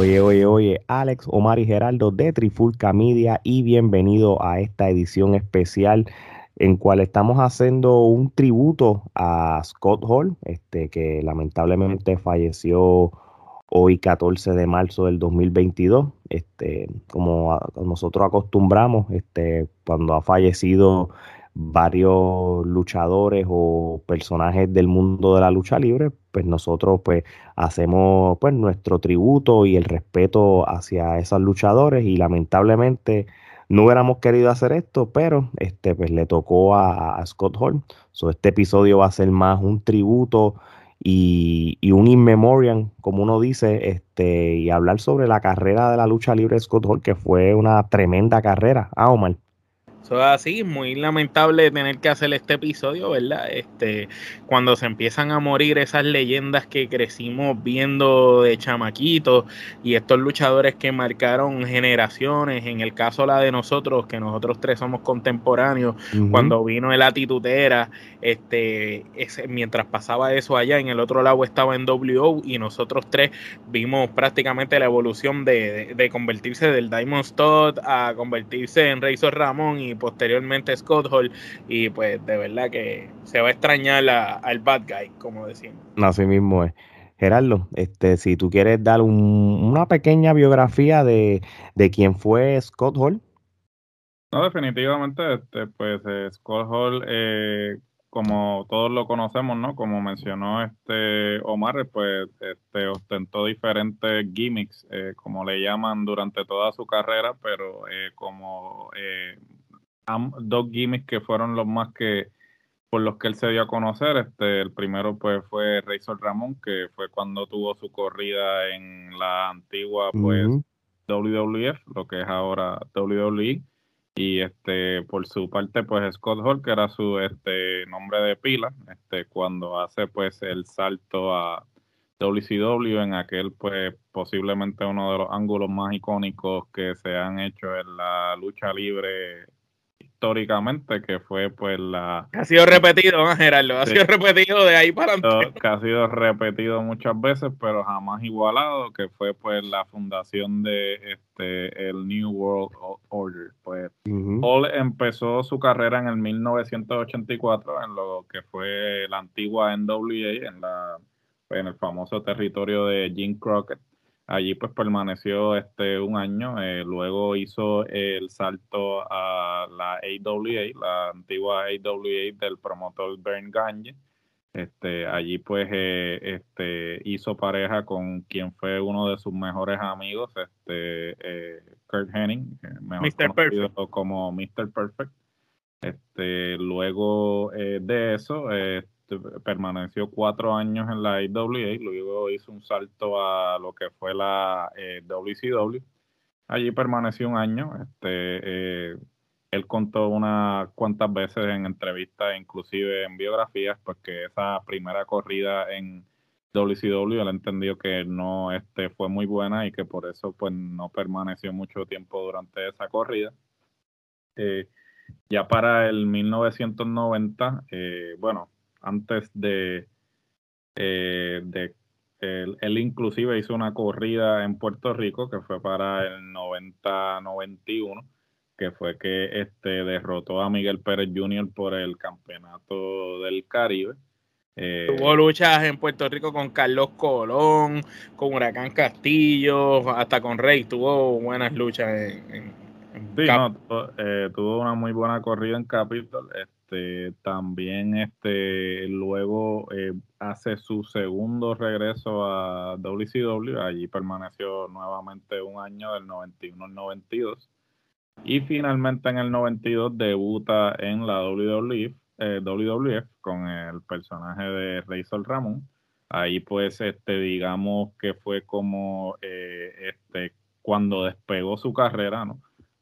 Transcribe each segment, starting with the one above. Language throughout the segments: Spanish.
Oye, oye, oye, Alex, Omar y Geraldo de Trifulca Media y bienvenido a esta edición especial en cual estamos haciendo un tributo a Scott Hall, este, que lamentablemente falleció hoy 14 de marzo del 2022. Este, como nosotros acostumbramos, este, cuando ha fallecido varios luchadores o personajes del mundo de la lucha libre, pues nosotros pues hacemos pues nuestro tributo y el respeto hacia esos luchadores y lamentablemente no hubiéramos querido hacer esto, pero este pues le tocó a, Scott Hall. So, este episodio va a ser más un tributo y, un in memoriam, como uno dice, este, y hablar sobre la carrera de la lucha libre de Scott Hall, que fue una tremenda carrera. Ah, Omar. Eso es así, muy lamentable tener que hacer este episodio, ¿verdad? Este, cuando se empiezan a morir esas leyendas que crecimos viendo de chamaquitos y estos luchadores que marcaron generaciones, en el caso la de nosotros, que nosotros tres somos contemporáneos, cuando vino el Atitutera, este, ese, mientras pasaba eso allá, en el otro lado estaba en WO y nosotros tres vimos prácticamente la evolución de, de, convertirse del Diamond Stud a convertirse en Razor Ramón y posteriormente Scott Hall. Y pues de verdad que se va a extrañar al bad guy, como decimos. Así mismo es. Gerardo, este, si tú quieres dar una pequeña biografía de, de quién fue Scott Hall. No, definitivamente, este, pues eh, Scott Hall, eh, como todos lo conocemos, ¿no? Como mencionó este Omar, pues este, ostentó diferentes gimmicks, eh, como le llaman durante toda su carrera, pero como dos gimmicks que fueron los más que por los que él se dio a conocer. Este, el primero pues fue Razor Ramón, que fue cuando tuvo su corrida en la antigua pues WWF, lo que es ahora WWE. Y este, por su parte, pues Scott Hall, que era su este nombre de pila, este, cuando hace pues el salto a WCW en aquel pues posiblemente uno de los ángulos más icónicos que se han hecho en la lucha libre históricamente, que fue pues la... Ha sido repetido, Gerardo? Ha sido repetido de ahí para adelante. Que ha sido repetido muchas veces, pero jamás igualado, que fue pues la fundación de este el New World Order. Pues Paul empezó su carrera en el 1984 en lo que fue la antigua NWA, en, la, en el famoso territorio de Jim Crockett Allí pues permaneció este un año, eh, luego hizo el salto a la AWA, la antigua AWA del promotor Bern Gagne. Este, allí pues eh, este, hizo pareja con quien fue uno de sus mejores amigos, este, eh, Kurt Henning, mejor conocido como Mr. Perfect. Este, luego de eso, permaneció cuatro años en la IWA, luego hizo un salto a lo que fue la WCW. Eh, Allí permaneció un año. Este, eh, él contó unas cuantas veces en entrevistas, inclusive en biografías, pues que esa primera corrida en WCW él entendió que no este, fue muy buena y que por eso pues no permaneció mucho tiempo durante esa corrida. Eh, ya para el 1990, bueno, antes de, eh, de él, inclusive hizo una corrida en Puerto Rico que fue para el 90-91, que fue que este, derrotó a Miguel Pérez Jr. por el campeonato del Caribe. Eh, Tuvo luchas en Puerto Rico con Carlos Colón, con Huracán Castillo, hasta con Rey. Tuvo buenas luchas en, sí, no, eh, tuvo una muy buena corrida en Capitol. Este, también este, luego eh, hace su segundo regreso a WCW, allí permaneció nuevamente un año del 91 al 92 y finalmente en el 92 debuta en la WWF, eh, WWF con el personaje de Razor Ramón. Ahí pues este digamos que fue como eh, este cuando despegó su carrera, ¿no?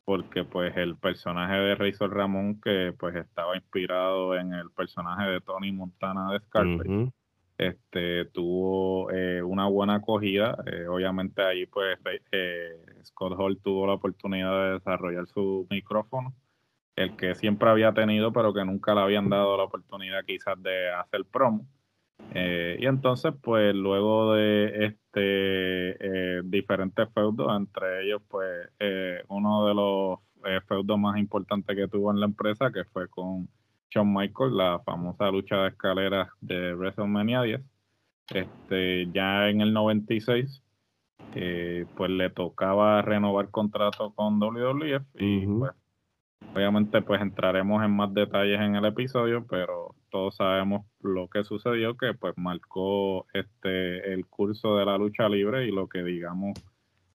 Porque pues el personaje de Razor Ramón que pues estaba inspirado en el personaje de Tony Montana de Scarface este tuvo eh, una buena acogida. Eh, obviamente ahí pues eh, Scott Hall tuvo la oportunidad de desarrollar su micrófono el que siempre había tenido pero que nunca le habían dado la oportunidad quizás de hacer promo Eh, y entonces, pues luego de este eh, diferentes feudos, entre ellos, pues eh, uno de los feudos más importantes que tuvo en la empresa, que fue con Shawn Michaels, la famosa lucha de escaleras de WrestleMania 10. Este, ya en el 96, pues le tocaba renovar contrato con WWF y pues obviamente pues entraremos en más detalles en el episodio, pero todos sabemos lo que sucedió que pues marcó este el curso de la lucha libre y lo que digamos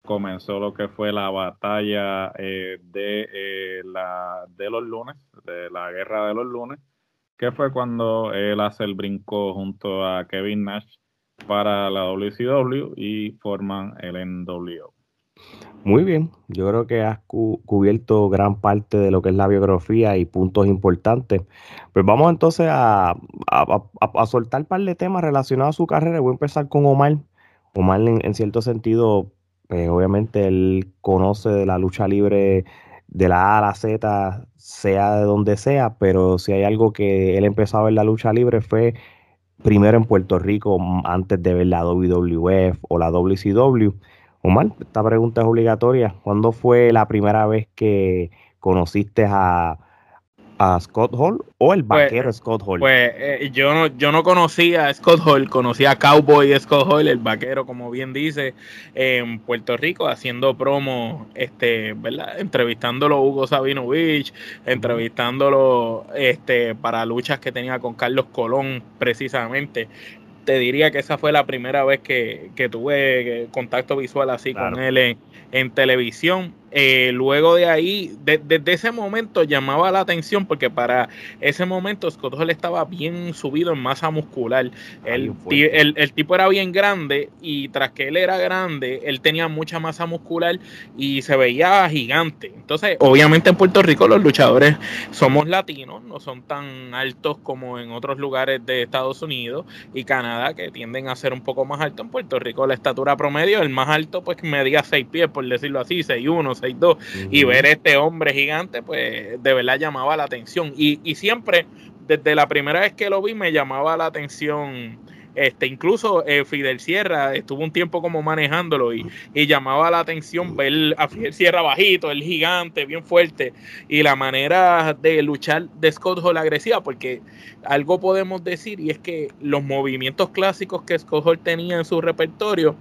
comenzó lo que fue la batalla eh, de eh, la de los lunes de la guerra de los lunes que fue cuando él hace el brinco junto a Kevin Nash para la WCW y forman el NWO. Muy bien, yo creo que has cubierto gran parte de lo que es la biografía y puntos importantes. Pues vamos entonces a, soltar un par de temas relacionados a su carrera. Voy a empezar con Omar. Omar, en, cierto sentido, pues obviamente él conoce de la lucha libre de la A a la Z, sea de donde sea, pero si hay algo que él empezó a ver la lucha libre fue primero en Puerto Rico, antes de ver la WWF o la WCW. Omar, esta pregunta es obligatoria. ¿Cuándo fue la primera vez que conociste a, Scott Hall o el pues, vaquero Scott Hall? Pues eh, yo, no, yo no conocía a Scott Hall, conocía a Cowboy Scott Hall, el vaquero, como bien dice, en Puerto Rico, haciendo promo, este, ¿verdad? Entrevistándolo a Hugo Sabinovich, entrevistándolo este, para luchas que tenía con Carlos Colón, precisamente te diría que esa fue la primera vez que, que tuve contacto visual así con él en, en televisión. Eh, luego de ahí, desde ese momento llamaba la atención porque para ese momento Scott Hall estaba bien subido en masa muscular. El, el, tipo era bien grande y tras que él era grande, él tenía mucha masa muscular y se veía gigante. Entonces, obviamente en Puerto Rico los luchadores somos latinos, no son tan altos como en otros lugares de Estados Unidos y Canadá que tienden a ser un poco más altos. En Puerto Rico la estatura promedio, el más alto pues medía 6 pies, por decirlo así, 6'1, 6'2, y ver este hombre gigante, pues de verdad llamaba la atención. Y, y siempre, desde la primera vez que lo vi, me llamaba la atención. Este, incluso eh, Fidel Sierra estuvo un tiempo como manejándolo y, y, llamaba la atención ver a Fidel Sierra bajito, el gigante, bien fuerte, y la manera de luchar de Scott Hall agresiva, porque algo podemos decir y es que los movimientos clásicos que Scott Hall tenía en su repertorio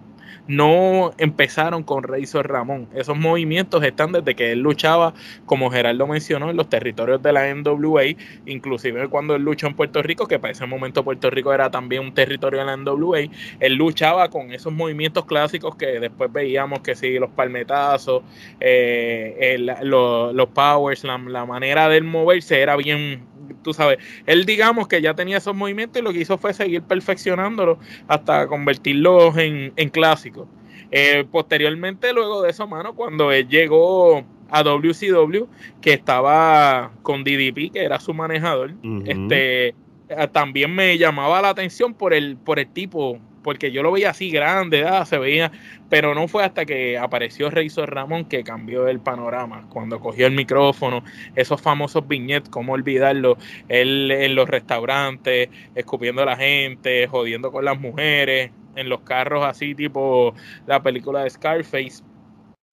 no empezaron con Razor Ramón. Esos movimientos están desde que él luchaba, como Gerardo mencionó, en los territorios de la NWA, inclusive cuando él luchó en Puerto Rico, que para ese momento Puerto Rico era también un territorio de la NWA, él luchaba con esos movimientos clásicos que después veíamos que sí, los palmetazos, eh, los, powers, la, la manera de él moverse era bien tú sabes, él digamos que ya tenía esos movimientos y lo que hizo fue seguir perfeccionándolos hasta convertirlos en, en clásicos. Eh, posteriormente, luego de eso, mano, cuando él llegó a WCW, que estaba con DDP, que era su manejador, este eh, también me llamaba la atención por el, por el tipo porque yo lo veía así grande, ah, se veía, pero no fue hasta que apareció Razor Ramón que cambió el panorama, cuando cogió el micrófono, esos famosos viñetes, cómo olvidarlo, él en los restaurantes, escupiendo a la gente, jodiendo con las mujeres, en los carros así tipo la película de Scarface,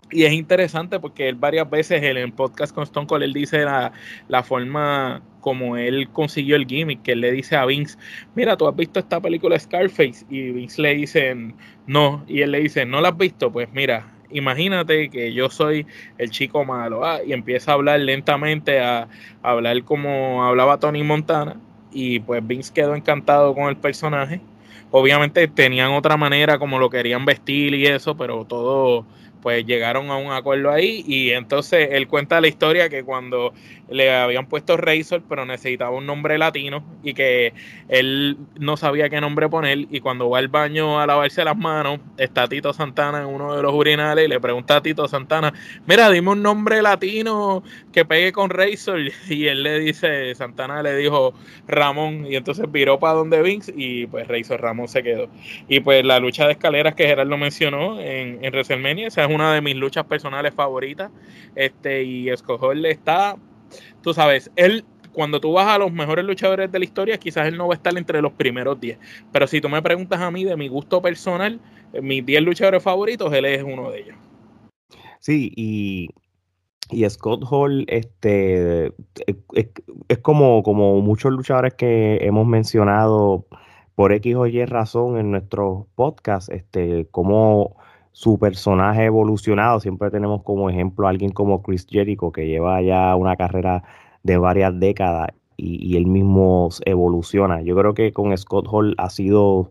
y es interesante porque él varias veces en el podcast con Stone Cold, él dice la, la, forma como él consiguió el gimmick, que él le dice a Vince, mira, tú has visto esta película Scarface, y Vince le dice, no, y él le dice, ¿no la has visto? Pues mira, imagínate que yo soy el chico malo, ah, y empieza a hablar lentamente, a, a hablar como hablaba Tony Montana, y pues Vince quedó encantado con el personaje. Obviamente tenían otra manera como lo querían vestir y eso, pero todo pues llegaron a un acuerdo ahí y entonces él cuenta la historia que cuando le habían puesto Razor pero necesitaba un nombre latino y que él no sabía qué nombre poner y cuando va al baño a lavarse las manos está Tito Santana en uno de los urinales y le pregunta a Tito Santana, mira dime un nombre latino que pegue con Razor y él le dice, Santana le dijo Ramón y entonces viró para donde Vince y pues Razor Ramón se quedó. Y pues la lucha de escaleras que Gerardo mencionó en, en WrestleMania esa es una de mis luchas personales favoritas. Este, y Escojol está, tú sabes, él cuando tú vas a los mejores luchadores de la historia, quizás él no va a estar entre los primeros 10. Pero si tú me preguntas a mí de mi gusto personal, eh, mis 10 luchadores favoritos, él es uno de ellos. Sí, y, y Scott Hall este, es, como, como muchos luchadores que hemos mencionado por X o Y razón en nuestros podcasts, este, como su personaje evolucionado. Siempre tenemos como ejemplo a alguien como Chris Jericho, que lleva ya una carrera de varias décadas y, él mismo evoluciona. Yo creo que con Scott Hall ha sido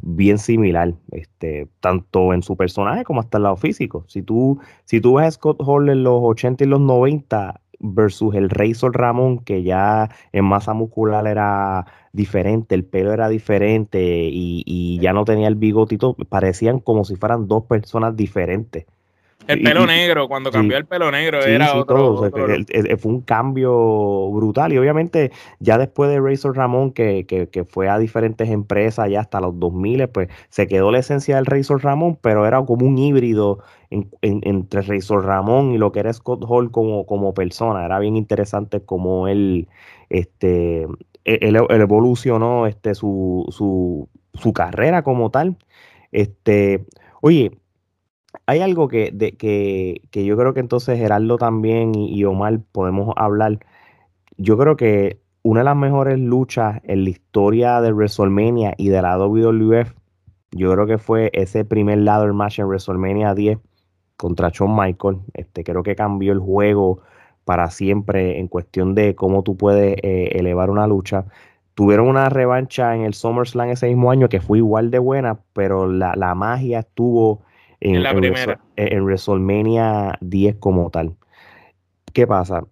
bien similar, este, tanto en su personaje como hasta el lado físico. Si tú, si tú ves a Scott Hall en los 80 y los 90 versus el Razor Ramón, que ya en masa muscular era diferente, el pelo era diferente y, ya no tenía el bigotito, parecían como si fueran dos personas diferentes. El pelo negro, cuando cambió el pelo negro, era otro. fue un cambio brutal. Y obviamente, ya después de Razor Ramón, que, que, fue a diferentes empresas, ya hasta los 2000, pues se quedó la esencia del Razor Ramón, pero era como un híbrido entre Razor Ramón y lo que era Scott Hall como, como persona. Era bien interesante cómo él, este, e, él, evolucionó este, su, su, su, carrera como tal. Este, oye, hay algo que, de, que, que, yo creo que entonces Gerardo también y, Omar podemos hablar. Yo creo que una de las mejores luchas en la historia de WrestleMania y de la WWF, yo creo que fue ese primer ladder match en WrestleMania 10 contra Shawn Michael. Este, creo que cambió el juego para siempre en cuestión de cómo tú puedes eh, elevar una lucha. Tuvieron una revancha en el SummerSlam ese mismo año que fue igual de buena, pero la, magia estuvo en, la primera. en, WrestleMania 10 como tal. ¿Qué pasa?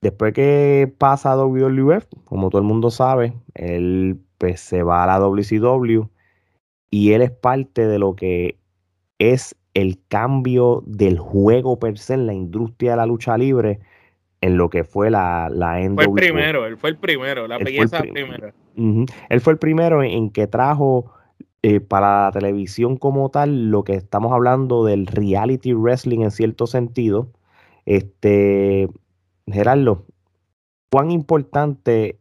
Después que pasa a WWF, como todo el mundo sabe, él pues, se va a la WCW y él es parte de lo que es el cambio del juego per se en la industria de la lucha libre en lo que fue la, la Fue el primero, él fue el primero, la belleza primera. Él fue el primero en, que trajo eh, para la televisión como tal lo que estamos hablando del reality wrestling en cierto sentido. Este, Gerardo, ¿cuán importante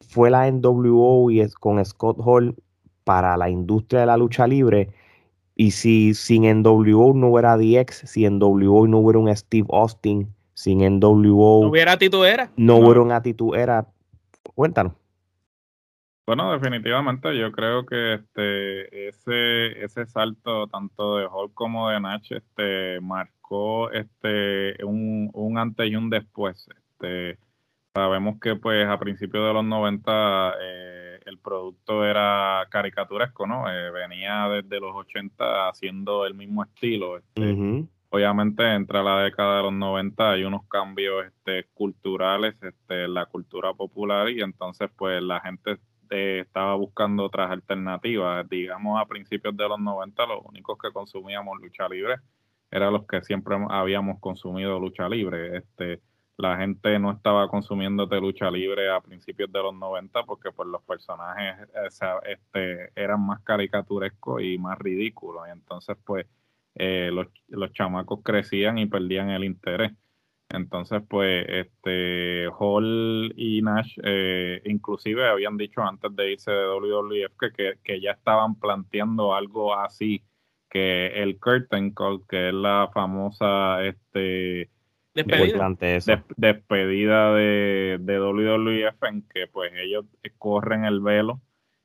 fue la NWO y es, con Scott Hall para la industria de la lucha libre? Y si sin NWO no hubiera DX, si en NWO no hubiera un Steve Austin, sin NWO. No hubiera tituera. No, hubiera una tituera. Cuéntanos. Bueno, definitivamente yo creo que este ese ese salto tanto de Hulk como de Nach este marcó este un, un antes y un después. Este sabemos que pues a principios de los 90 eh, el producto era caricaturesco, ¿no? Eh, venía desde los 80 haciendo el mismo estilo. Este, obviamente entre la década de los 90 hay unos cambios este, culturales este, en la cultura popular y entonces pues la gente eh, estaba buscando otras alternativas. Digamos a principios de los 90 los únicos que consumíamos lucha libre eran los que siempre habíamos consumido lucha libre. Este, la gente no estaba consumiendo de lucha libre a principios de los 90 porque pues los personajes este, eran más caricaturescos y más ridículos. Y entonces pues eh, los, los, chamacos crecían y perdían el interés. Entonces, pues, este, Hall y Nash, eh, inclusive habían dicho antes de irse de WWF que, que, ya estaban planteando algo así, que el curtain call, que es la famosa, este, despedida, despedida de, de WWF, en que pues ellos corren el velo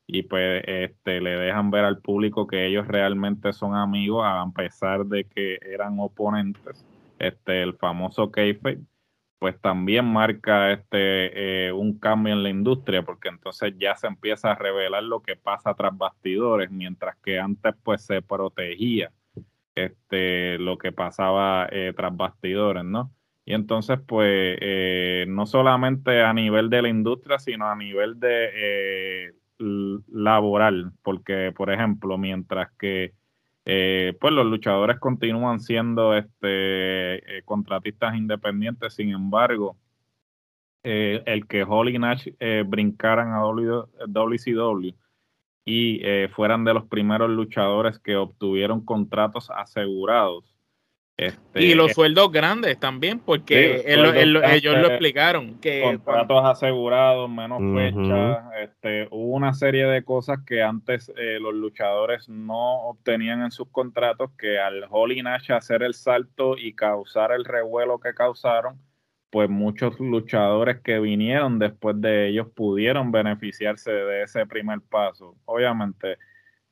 y pues este, le dejan ver al público que ellos realmente son amigos a pesar de que eran oponentes. Este, el famoso kayfabe, pues también marca este eh, un cambio en la industria porque entonces ya se empieza a revelar lo que pasa tras bastidores mientras que antes pues se protegía este lo que pasaba eh, tras bastidores no y entonces pues eh, no solamente a nivel de la industria sino a nivel de laboral, porque, por ejemplo, mientras que eh, pues los luchadores continúan siendo este, eh, contratistas independientes, sin embargo, eh, el que Holly Nash brincaran a WCW y fueran de los primeros luchadores que obtuvieron contratos asegurados, Este, y los sueldos grandes también, porque ellos lo explicaron. que Contratos asegurados, menos fechas. Este, hubo una serie de cosas que antes eh, los luchadores no obtenían en sus contratos, que al Holly Nash hacer el salto y causar el revuelo que causaron, pues muchos luchadores que vinieron después de ellos pudieron beneficiarse de ese primer paso. Obviamente,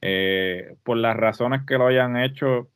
eh, por las razones que lo hayan hecho,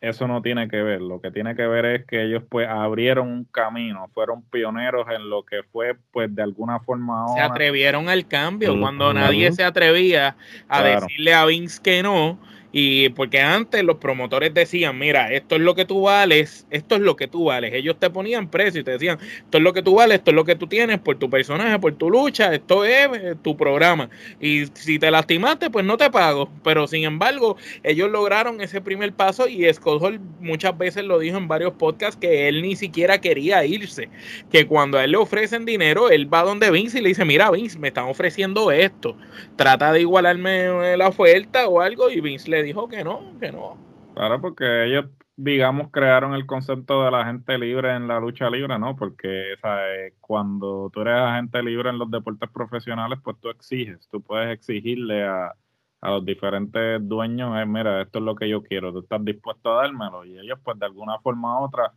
eso no tiene que ver. Lo que tiene que ver es que ellos pues abrieron un camino, fueron pioneros en lo que fue pues de alguna forma... Se atrevieron al cambio cuando nadie se atrevía a decirle a Vince que no y porque antes los promotores decían, mira, esto es lo que tú vales, esto es lo que tú vales. Ellos te ponían precio y te decían, esto es lo que tú vales, esto es lo que tú tienes por tu personaje, por tu lucha, esto es eh, tu programa. Y si te lastimaste, pues no te pago. Pero sin embargo, ellos lograron ese primer paso y Scott Hall muchas veces lo dijo en varios podcasts que él ni siquiera quería irse. Que cuando a él le ofrecen dinero, él va donde Vince y le dice, mira Vince, me están ofreciendo esto. Trata de igualarme la oferta o algo y Vince le dijo que no, que no. Claro, porque ellos, digamos, crearon el concepto de la gente libre en la lucha libre, ¿no? Porque ¿sabes? cuando tú eres agente libre en los deportes profesionales, pues tú exiges, tú puedes exigirle a, a los diferentes dueños, eh, mira, esto es lo que yo quiero, tú estás dispuesto a dármelo. Y ellos, pues, de alguna forma u otra,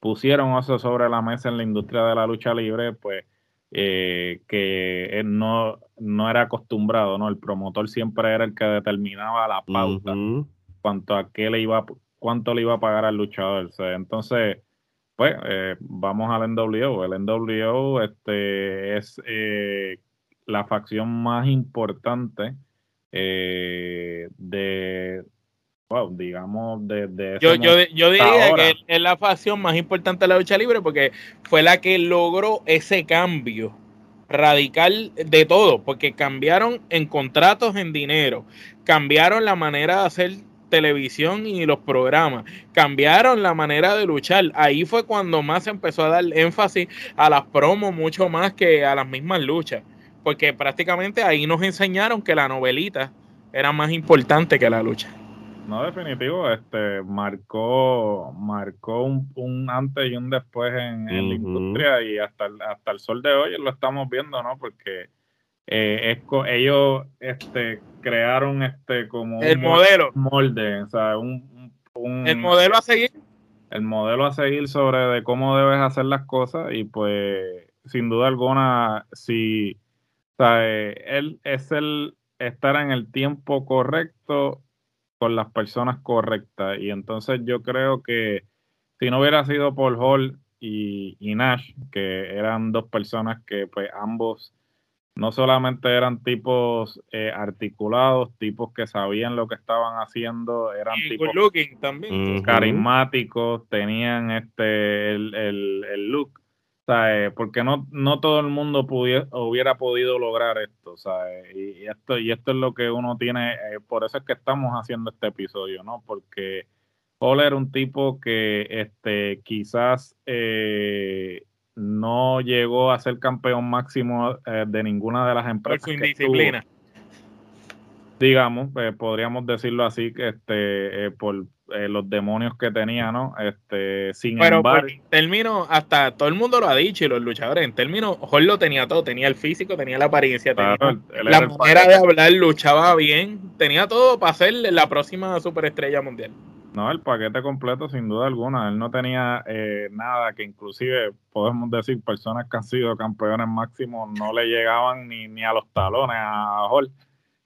pusieron eso sobre la mesa en la industria de la lucha libre, pues, eh, que no, no era acostumbrado, ¿no? El promotor siempre era el que determinaba la pauta cuanto a qué le iba, cuánto le iba a pagar al luchador. Entonces, pues, eh, vamos al NWO. El NWO este, es eh, la facción más importante de, wow, digamos, de... yo, yo, yo, diría que es la facción más importante de la lucha libre porque fue la que logró ese cambio radical de todo, porque cambiaron en contratos, en dinero, cambiaron la manera de hacer televisión y los programas, cambiaron la manera de luchar. Ahí fue cuando más se empezó a dar énfasis a las promos mucho más que a las mismas luchas, porque prácticamente ahí nos enseñaron que la novelita era más importante que la lucha. No, definitivo, este marcó, marcó un, antes y un después en, la industria y hasta el, hasta el sol de hoy lo estamos viendo, ¿no? Porque eh, ellos este, crearon este como el modelo molde, o sea, un, el modelo a seguir. El modelo a seguir sobre de cómo debes hacer las cosas y pues sin duda alguna, si o sea, eh, él es el estar en el tiempo correcto con las personas correctas. Y entonces yo creo que si no hubiera sido Paul Hall y, Nash, que eran dos personas que pues ambos no solamente eran tipos eh, articulados, tipos que sabían lo que estaban haciendo, eran tipos también. carismáticos, tenían este el, el, el look eh, porque no, no todo el mundo hubiera podido lograr esto, Y, esto, y esto es lo que uno tiene, eh, por eso es que estamos haciendo este episodio, ¿no? Porque Paul era un tipo que este, quizás eh, no llegó a ser campeón máximo de ninguna de las empresas. Por su indisciplina. Digamos, podríamos decirlo así, este, por, eh, los demonios que tenía, ¿no? Este, sin Pero embargo. en términos, hasta todo el mundo lo ha dicho y los luchadores, en términos, Jorge lo tenía todo, tenía el físico, tenía la apariencia, tenía la manera de hablar, luchaba bien, tenía todo para ser la próxima superestrella mundial. No, el paquete completo sin duda alguna. Él no tenía eh, nada que inclusive podemos decir personas que han sido campeones máximos no le llegaban ni, ni a los talones a Jorge.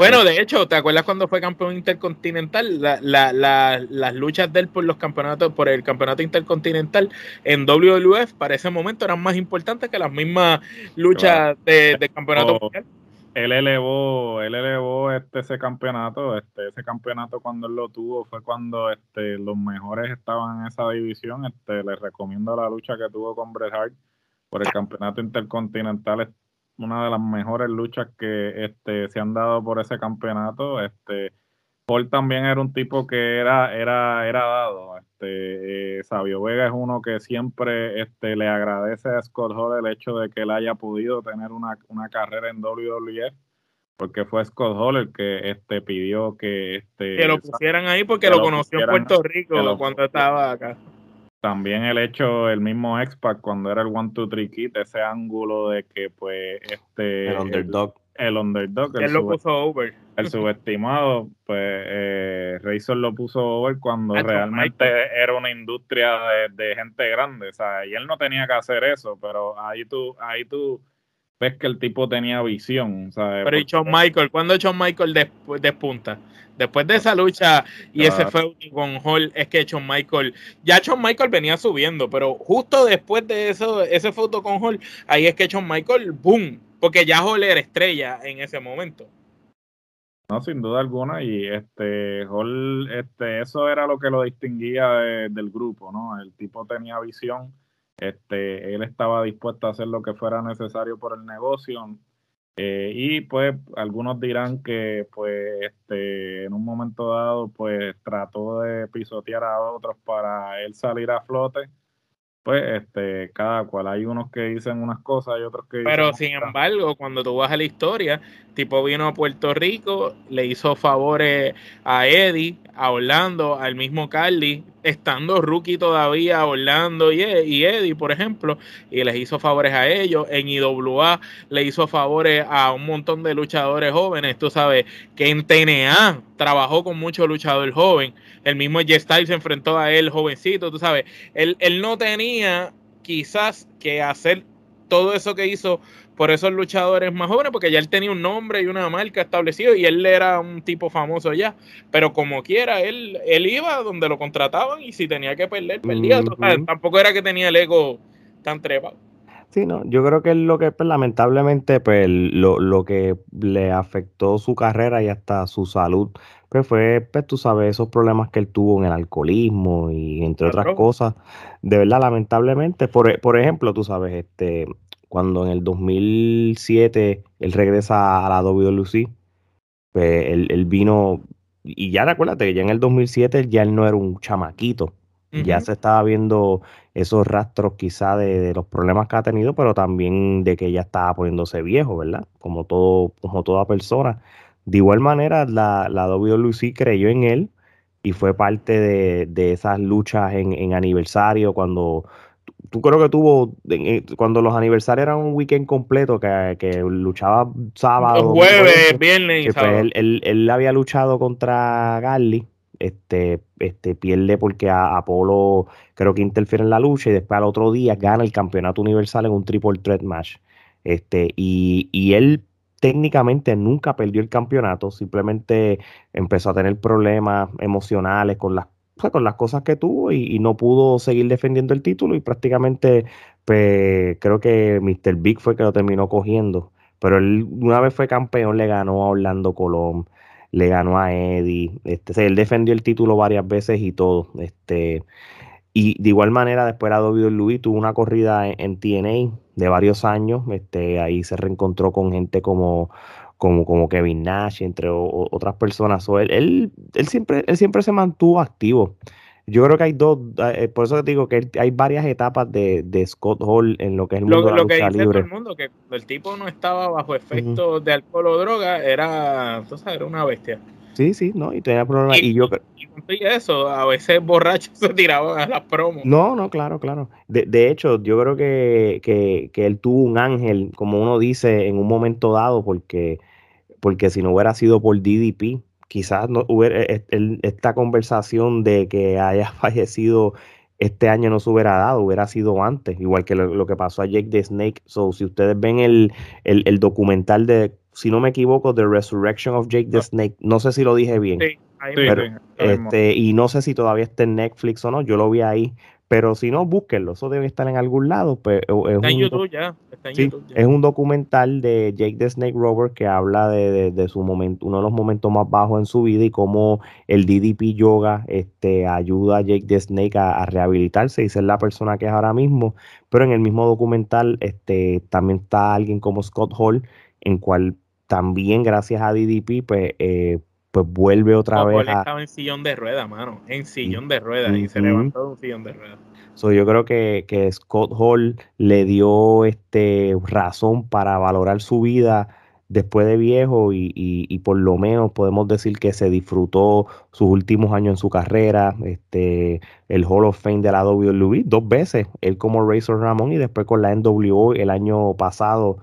Bueno, de hecho, ¿te acuerdas cuando fue campeón intercontinental? las luchas de él por los campeonatos, por el campeonato intercontinental en WWF para ese momento eran más importantes que las mismas luchas de, campeonato mundial. Él elevó, él elevó este ese campeonato, este ese campeonato cuando él lo tuvo fue cuando este los mejores estaban en esa división. Este les recomiendo la lucha que tuvo con Bret Hart por el campeonato intercontinental una de las mejores luchas que este, se han dado por ese campeonato. Este, Paul también era un tipo que era, era, era dado. Este, eh, Sabio Vega es uno que siempre este, le agradece a Scott Hall el hecho de que él haya podido tener una, carrera en WWF porque fue Scott Hall el que este pidió que este que lo pusieran ahí porque lo conoció en Puerto Rico cuando estaba acá también el hecho, el mismo X-Pac cuando era el One, Two, Three Kit, ese ángulo de que pues este... El underdog. El, underdog. El, lo puso over. El subestimado, pues eh, Razor lo puso over cuando realmente era una industria de, gente grande, o sea, y él no tenía que hacer eso, pero ahí tú, ahí tú ves que el tipo tenía visión, ¿sabes? Pero y Shawn Michael, ¿cuándo Shawn Michael despunta? Después de esa lucha y ese fue con Hall, es que Shawn Michael, ya Shawn Michael venía subiendo, pero justo después de eso, ese foto con Hall, ahí es que Shawn Michael, boom, porque ya Hall era estrella en ese momento. No, sin duda alguna, y este Hall, este, eso era lo que lo distinguía del grupo, ¿no? El tipo tenía visión este, él estaba dispuesto a hacer lo que fuera necesario por el negocio. Eh, y pues algunos dirán que pues este, en un momento dado pues trató de pisotear a otros para él salir a flote pues este cada cual hay unos que dicen unas cosas y otros que pero sin embargo cuando tú vas a la historia tipo vino a Puerto Rico le hizo favores a Eddie a Orlando al mismo Carly estando rookie todavía Orlando y, Eddie por ejemplo y les hizo favores a ellos en IWA le hizo favores a un montón de luchadores jóvenes tú sabes que en TNA trabajó con mucho luchador joven el mismo Jeff Styles se enfrentó a él jovencito, tú sabes. Él, él no tenía quizás que hacer todo eso que hizo por esos luchadores más jóvenes, porque ya él tenía un nombre y una marca establecido y él era un tipo famoso ya. Pero como quiera, él, él iba donde lo contrataban y si tenía que perder, perdía. tampoco era que tenía el ego tan trepado. Sí, no, yo creo que lo que pues, lamentablemente pues, lo, lo que le afectó su carrera y hasta su salud pues fue, pues tú sabes, esos problemas que él tuvo en el alcoholismo y entre otras cosas. De verdad, lamentablemente, por, por ejemplo, tú sabes, este, cuando en el 2007 él regresa a la WLC, pues él, vino, y ya recuérdate que ya en el 2007 ya él no era un chamaquito, ya se estaba viendo esos rastros quizá de, de, los problemas que ha tenido, pero también de que ya estaba poniéndose viejo, ¿verdad? Como todo, como toda persona. De igual manera, la, la WLC creyó en él y fue parte de, esas luchas en, aniversario cuando tú creo que tuvo cuando los aniversarios eran un weekend completo que, luchaba sábado jueves viernes y sábado. Él, él, había luchado contra Garly este, este pierde porque a Apolo creo que interfiere en la lucha y después al otro día gana el campeonato universal en un triple threat match este y, y él técnicamente nunca perdió el campeonato, simplemente empezó a tener problemas emocionales con las, con las cosas que tuvo y, no pudo seguir defendiendo el título y prácticamente pues, creo que Mr. Big fue que lo terminó cogiendo. Pero él una vez fue campeón, le ganó a Orlando Colón, le ganó a Eddie, este, él defendió el título varias veces y todo. Este, y de igual manera, después la WWE tuvo una corrida en, TNA de varios años. Este, ahí se reencontró con gente como, como, como Kevin Nash, entre otras personas. él, él, él, siempre, él siempre se mantuvo activo. Yo creo que hay dos, eh, por eso te digo que hay varias etapas de, Scott Hall en lo que es el mundo de la lucha que dice Todo el mundo que el tipo no estaba bajo efecto de alcohol o droga, era, era una bestia. Sí, sí, no, y tenía problemas. Y, yo y eso, a veces borrachos se tiraban a las promos. No, no, claro, claro. De, de hecho, yo creo que, que, que, él tuvo un ángel, como uno dice, en un momento dado, porque, porque si no hubiera sido por DDP, quizás no hubiera e, e, esta conversación de que haya fallecido este año no se hubiera dado, hubiera sido antes, igual que lo, que pasó a Jake the Snake. So, si ustedes ven el, el, el documental de si no me equivoco, The Resurrection of Jake the ah. Snake. No sé si lo dije bien. Sí, ahí este, y no sé si todavía está en Netflix o no. Yo lo vi ahí. Pero si no, búsquenlo. Eso debe estar en algún lado. Pues, está en YouTube ya. Está en YouTube Es un documental de Jake the Snake Rover que habla de, su momento, uno de los momentos más bajos en su vida y cómo el DDP Yoga este, ayuda a Jake the Snake a, rehabilitarse y ser la persona que es ahora mismo. Pero en el mismo documental este, también está alguien como Scott Hall, en cual también gracias a DDP, pues, eh, pues vuelve otra vez. a... estaba en sillón de ruedas, mano, en sillón de ruedas, y se levantó de un sillón de ruedas. yo creo que, Scott Hall le dio este razón para valorar su vida después de viejo y, y, por lo menos podemos decir que se disfrutó sus últimos años en su carrera, este, el Hall of Fame de la WWE dos veces, él como Razor Ramón y después con la NWO el año pasado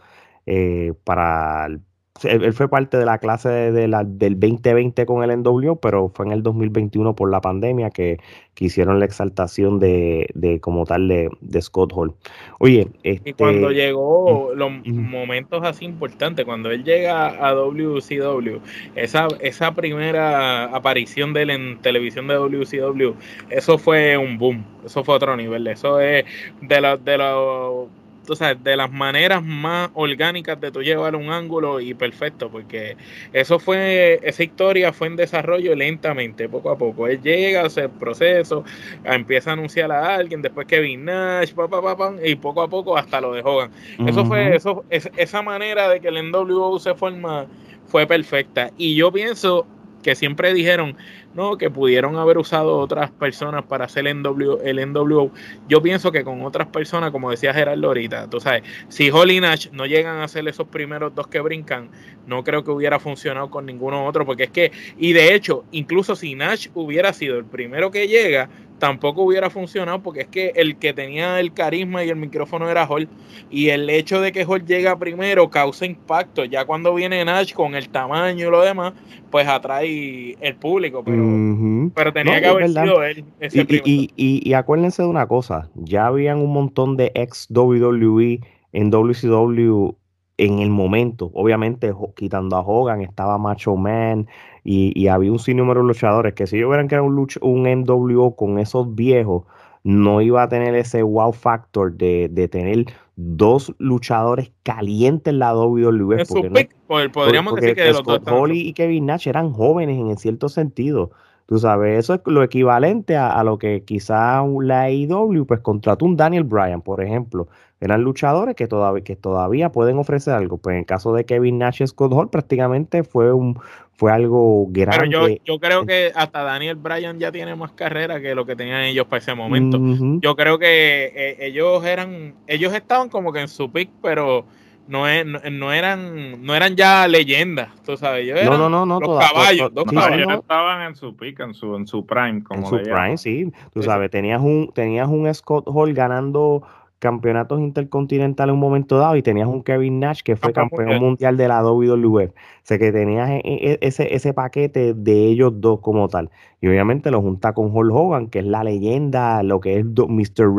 eh, para el él, fue parte de la clase de, la, del 2020 con el NWO, pero fue en el 2021 por la pandemia que, hicieron la exaltación de, de como tal de, Scott Hall. Oye, este, y cuando llegó los momentos así importantes, cuando él llega a WCW, esa, esa primera aparición de él en televisión de WCW, eso fue un boom, eso fue otro nivel, eso es de los de los de las maneras más orgánicas de tú llevar un ángulo y perfecto, porque eso fue, esa historia fue en desarrollo lentamente, poco a poco. Él llega, hace el proceso, empieza a anunciar a alguien, después Kevin Nash, pa, pa, y poco a poco hasta lo de Hogan. Eso fue, eso, esa manera de que el NWO se forma fue perfecta. Y yo pienso que siempre dijeron, no, que pudieron haber usado otras personas para hacer el NWO, el NWO. Yo pienso que con otras personas, como decía Gerardo ahorita, tú sabes, si Holly Nash no llegan a hacer esos primeros dos que brincan, no creo que hubiera funcionado con ninguno otro, porque es que, y de hecho, incluso si Nash hubiera sido el primero que llega, tampoco hubiera funcionado porque es que el que tenía el carisma y el micrófono era Hall y el hecho de que Hall llega primero causa impacto. Ya cuando viene Nash con el tamaño y lo demás pues atrae el público pero, pero tenía que haber sido él ese y, y, y, acuérdense de una cosa ya habían un montón de ex WWE en WCW en el momento, obviamente quitando a Hogan, estaba Macho Man y, había un sinnúmero de luchadores que si yo hubieran creado un, un NWO con esos viejos, no iba a tener ese wow factor de, tener dos luchadores calientes en la WWE. Porque podríamos decir que los dos Holly y Kevin Nash eran jóvenes en cierto sentido. Tú sabes, eso es lo equivalente a, lo que quizá la AEW pues contrató un Daniel Bryan, por ejemplo. Eran luchadores que todavía, que todavía pueden ofrecer algo. Pues en el caso de Kevin Nash y Scott Hall prácticamente fue un fue algo grande. Pero yo, yo creo que hasta Daniel Bryan ya tiene más carrera que lo que tenían ellos para ese momento. Yo creo que eh, ellos eran, ellos estaban como que en su pick, pero no, no, eran no eran ya leyendas, tú sabes. no, no, no, no, los caballos, dos caballos. estaban en su pick, en su, en su prime. Como en su prime, sí. Tú sabes, tenías un, tenías un Scott Hall ganando campeonatos intercontinentales en un momento dado y tenías un Kevin Nash que fue campeón mundial. de la WWE. O sea que tenías e, e, ese, ese paquete de ellos dos como tal. Y obviamente lo junta con Hulk Hogan, que es la leyenda, lo que es Mr.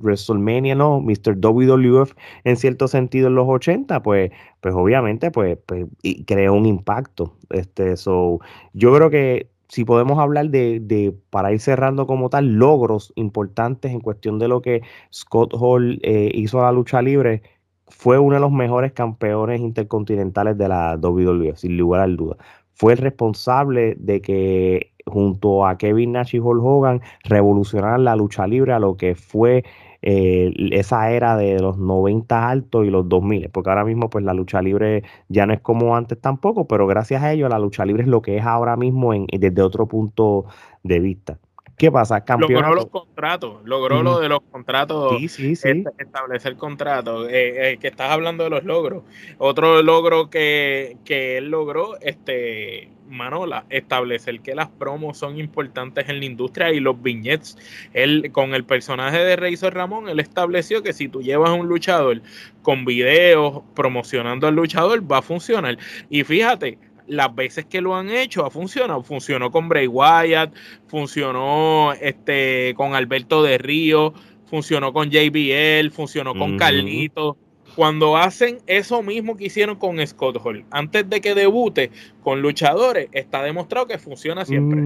WrestleMania, ¿no? Mr. WWF en cierto sentido en los 80, pues, pues obviamente pues, pues creó un impacto. Este, so, yo creo que si podemos hablar de, para ir cerrando como tal, logros importantes en cuestión de lo que Scott Hall eh, hizo a la lucha libre, fue uno de los mejores campeones intercontinentales de la WWE, sin lugar a duda. Fue el responsable de que junto a Kevin Nash y Hulk Hogan revolucionaran la lucha libre a lo que fue eh, esa era de los 90 altos y los 2000, porque ahora mismo pues la lucha libre ya no es como antes tampoco, pero gracias a ello la lucha libre es lo que es ahora mismo en, desde otro punto de vista. ¿Qué pasa? Campeonato. Logró los contratos, logró lo de los contratos, sí, sí, sí. establecer contratos. Eh, eh, que estás hablando de los logros. Otro logro que, que él logró, este, Manola, establecer que las promos son importantes en la industria y los viñetes. Él, con el personaje de Razor Ramón, él estableció que si tú llevas a un luchador con videos promocionando al luchador, va a funcionar. Y fíjate, las veces que lo han hecho ha funcionado. Funcionó con Bray Wyatt, funcionó este, con Alberto de Río, funcionó con JBL, funcionó con Carlito cuando hacen eso mismo que hicieron con Scott Hall, antes de que debute con luchadores, está demostrado que funciona siempre.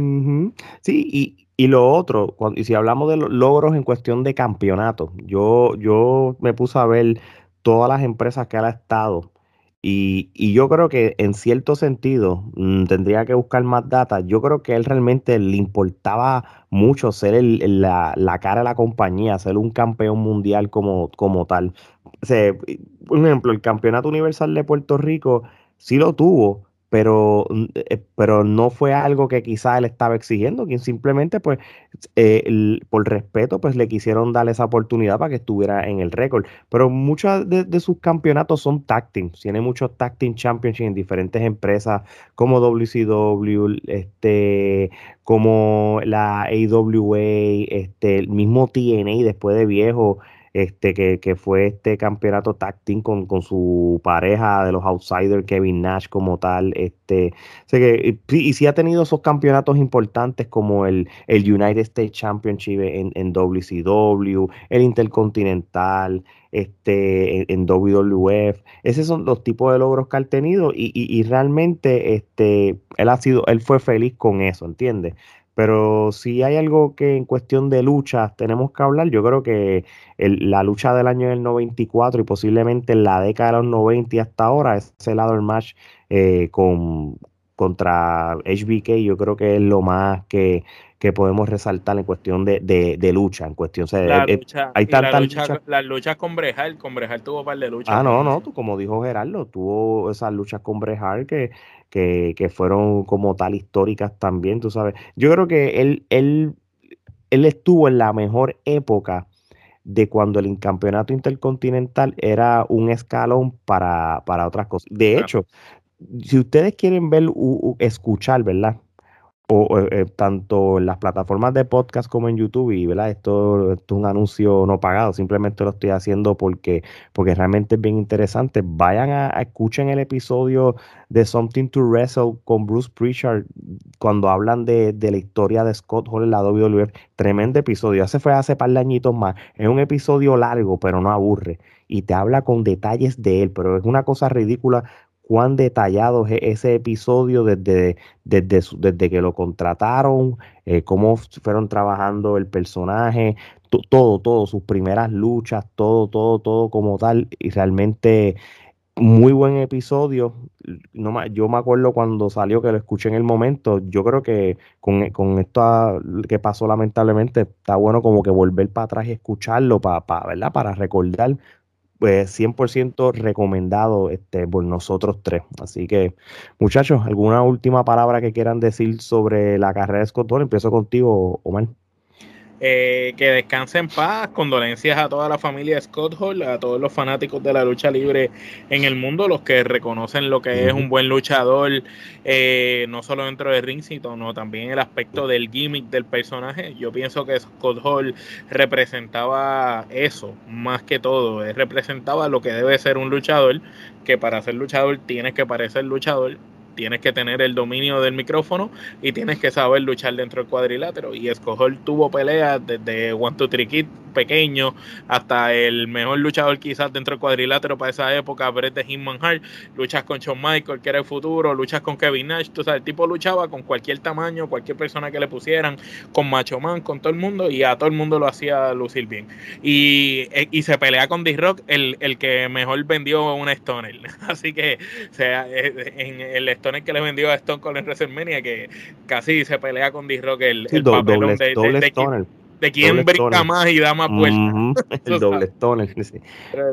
Sí, y, y, lo otro, cuando, y si hablamos de los logros en cuestión de campeonato, yo, yo me puse a ver todas las empresas que él ha estado. Y, yo creo que en cierto sentido mm, tendría que buscar más data. Yo creo que él realmente le importaba mucho ser el, la, la, cara de la compañía, ser un campeón mundial como, como tal por ejemplo, el Campeonato Universal de Puerto Rico sí lo tuvo, pero, eh, pero no fue algo que quizá él estaba exigiendo, quien simplemente, pues, eh, por respeto, pues le quisieron dar esa oportunidad para que estuviera en el récord. Pero muchos de, sus campeonatos son tag tiene muchos tag team championships en diferentes empresas como WCW, este, como la AWA, este, el mismo TNA después de viejo este, que, fue este campeonato tag team con, con, su pareja de los outsiders, Kevin Nash como tal. Este, que, y, sí ha tenido esos campeonatos importantes como el, el United States Championship en, en WCW, el Intercontinental, este, en, WWF. Esos son los tipos de logros que ha tenido y, y, y realmente este, él ha sido, él fue feliz con eso, ¿entiendes? Pero si hay algo que en cuestión de lucha tenemos que hablar, yo creo que la lucha del año del 94 y posiblemente en la década de los 90 y hasta ahora, ese ladder match eh, con, contra HBK, yo creo que es lo más que, podemos resaltar en cuestión de, de, lucha, en cuestión de, la lucha, hay tantas luchas. Las luchas con Brejal, con Brejal tuvo un par de luchas. Ah, no, no, tú, como dijo Gerardo, tuvo esas luchas con Brejal que que, fueron como tal históricas también, tú sabes. Yo creo que él, él, él estuvo en la mejor época de cuando el campeonato intercontinental era un escalón para, para otras cosas. De hecho, si ustedes quieren ver, o escuchar, ¿verdad? O, eh, tanto en las plataformas de podcast como en YouTube y ¿verdad? Esto, es un anuncio no pagado, simplemente lo estoy haciendo porque, porque realmente es bien interesante. Vayan a, escuchen el episodio de Something to Wrestle con Bruce Pritchard cuando hablan de, de la historia de Scott Hall en la WWF. Tremendo episodio. Ese fue hace par de añitos más. Es un episodio largo, pero no aburre. Y te habla con detalles de él, pero es una cosa ridícula cuán detallado es ese episodio desde, desde, desde que lo contrataron, eh, cómo fueron trabajando el personaje, todo, todo, sus primeras luchas, todo, todo, todo como tal, y realmente muy buen episodio. No, yo me acuerdo cuando salió que lo escuché en el momento. Yo creo que con, con esto que pasó lamentablemente, está bueno como que volver para atrás y escucharlo para, ¿verdad? para recordar pues 100% recomendado este, por nosotros tres. Así que, muchachos, ¿alguna última palabra que quieran decir sobre la carrera de Scott? Empiezo contigo, Omar. Eh, que descanse en paz. Condolencias a toda la familia de Scott Hall, a todos los fanáticos de la lucha libre en el mundo, los que reconocen lo que es un buen luchador, eh, no solo dentro de ring, sino también el aspecto del gimmick del personaje. Yo pienso que Scott Hall representaba eso, más que todo. representaba lo que debe ser un luchador, que para ser luchador tienes que parecer luchador tienes que tener el dominio del micrófono y tienes que saber luchar dentro del cuadrilátero. Y Escojol tuvo peleas desde One Two Three Kid pequeño hasta el mejor luchador quizás dentro del cuadrilátero para esa época, Brett de Hinman Hart, luchas con Shawn Michael, que era el futuro, luchas con Kevin Nash, tú sabes, el tipo luchaba con cualquier tamaño, cualquier persona que le pusieran, con Macho Man, con todo el mundo, y a todo el mundo lo hacía lucir bien. Y, eh, y se pelea con D-Rock, el, el, que mejor vendió una Stoner. Así que, o sea, eh, en el Stoner que le vendió a Stone Cold en WrestleMania, que casi se pelea con D-Rock el, el papelón de, de, de quién brinca más y da más vueltas. el doble stoner.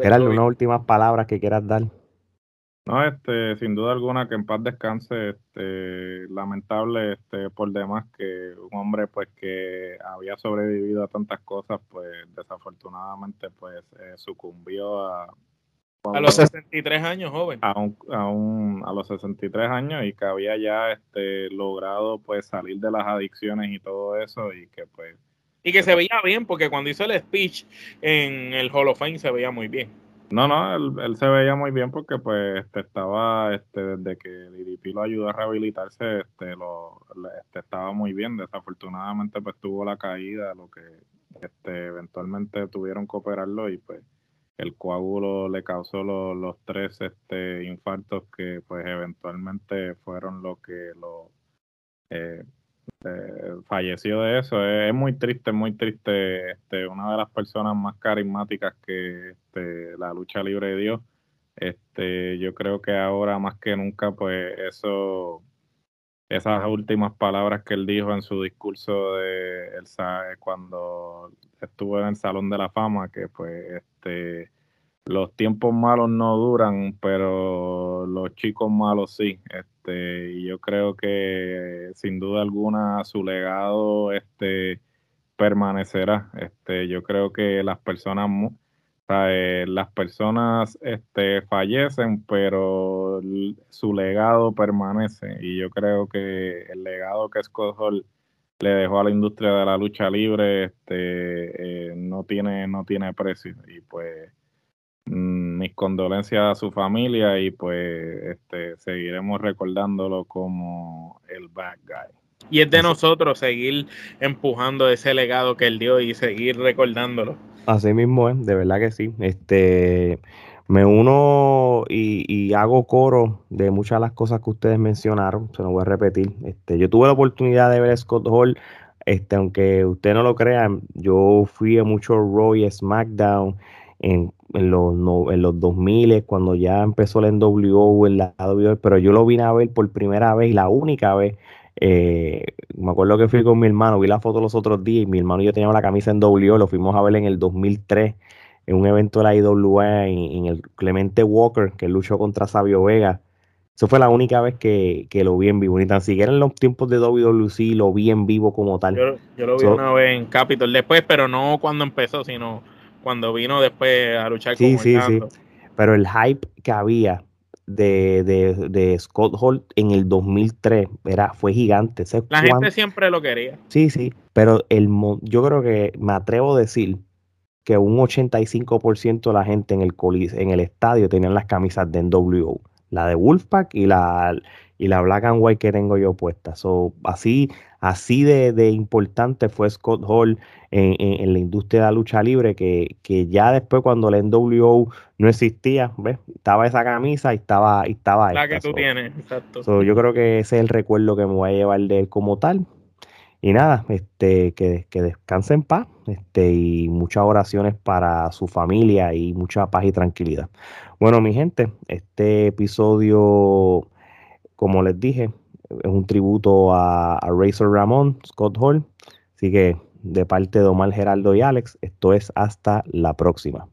Gerardo, unas últimas palabras que quieras dar. No, este, sin duda alguna que en paz descanse, este, lamentable, este, por demás que un hombre, pues, que había sobrevivido a tantas cosas, pues, desafortunadamente, pues, eh, sucumbió a a los 63 años, joven. A, a, a los 63 años y que había ya este, logrado pues salir de las adicciones y todo eso y que pues y que se veía bien, porque cuando hizo el speech en el Hall of Fame se veía muy bien. No, no, él, se veía muy bien porque pues este, estaba, este, desde que DDP lo ayudó a rehabilitarse, este, lo, este, estaba muy bien. Desafortunadamente pues tuvo la caída, lo que este, eventualmente tuvieron que operarlo y pues el coágulo le causó los tres este, infartos que pues eventualmente fueron lo que lo eh, este, falleció de eso. Es, muy triste, muy triste. Este, una de las personas más carismáticas que este, la lucha libre dio. Este, yo creo que ahora más que nunca, pues eso, esas últimas palabras que él dijo en su discurso de él sabe, cuando estuvo en el Salón de la Fama, que pues este los tiempos malos no duran, pero los chicos malos sí. Y yo creo que sin duda alguna su legado este, permanecerá. Este, yo creo que las personas, las personas este, fallecen, pero su legado permanece, y yo creo que el legado que Scott Hall le dejó a la industria de la lucha libre este, eh, no, tiene, no tiene precio, y pues mis condolencias a su familia y pues este, seguiremos recordándolo como el bad guy. Y es de nosotros seguir empujando ese legado que él dio y seguir recordándolo. Así mismo es, de verdad que sí. Este, me uno y, hago coro de muchas de las cosas que ustedes mencionaron, se lo voy a repetir. Este, yo tuve la oportunidad de ver Scott Hall, este, aunque ustedes no lo crean, yo fui a mucho Raw y SmackDown en, en los, en los 2000, cuando ya empezó la NWO, en la WWE, pero yo lo vine a ver por primera vez y la única vez. Eh, me acuerdo que fui con mi hermano, vi la foto los otros días y mi hermano y yo teníamos la camisa en WO, lo fuimos a ver en el 2003 en un evento de la IWA en, el Clemente Walker que luchó contra Sabio Vega. Eso fue la única vez que, lo vi en vivo. Ni tan siquiera en los tiempos de WWC lo vi en vivo como tal. Yo, lo vi una vez en Capitol después, pero no cuando empezó, sino cuando vino después a luchar sí, sí, sí. Pero el hype que había de, de, Scott Hall en el 2003 era, fue gigante. La gente siempre lo quería. Sí, sí, pero el, yo creo que me atrevo a decir que un 85% de la gente en el, en el estadio tenían las camisas de NWO, la de Wolfpack y la, y la Black and White que tengo yo puesta. So, así, así de, importante fue Scott Hall en, la industria de la lucha libre, que, ya después cuando la NWO no existía, ¿ves? Estaba esa camisa y estaba, y estaba La que tú tienes, exacto. yo creo que ese es el recuerdo que me voy a llevar de él como tal. Y nada, este, que, que descanse en paz, este, y muchas oraciones para su familia y mucha paz y tranquilidad. Bueno, mi gente, este episodio como les dije, es un tributo a, Razor Ramón, Scott Hall. Así que de parte de Omar Geraldo y Alex, esto es hasta la próxima.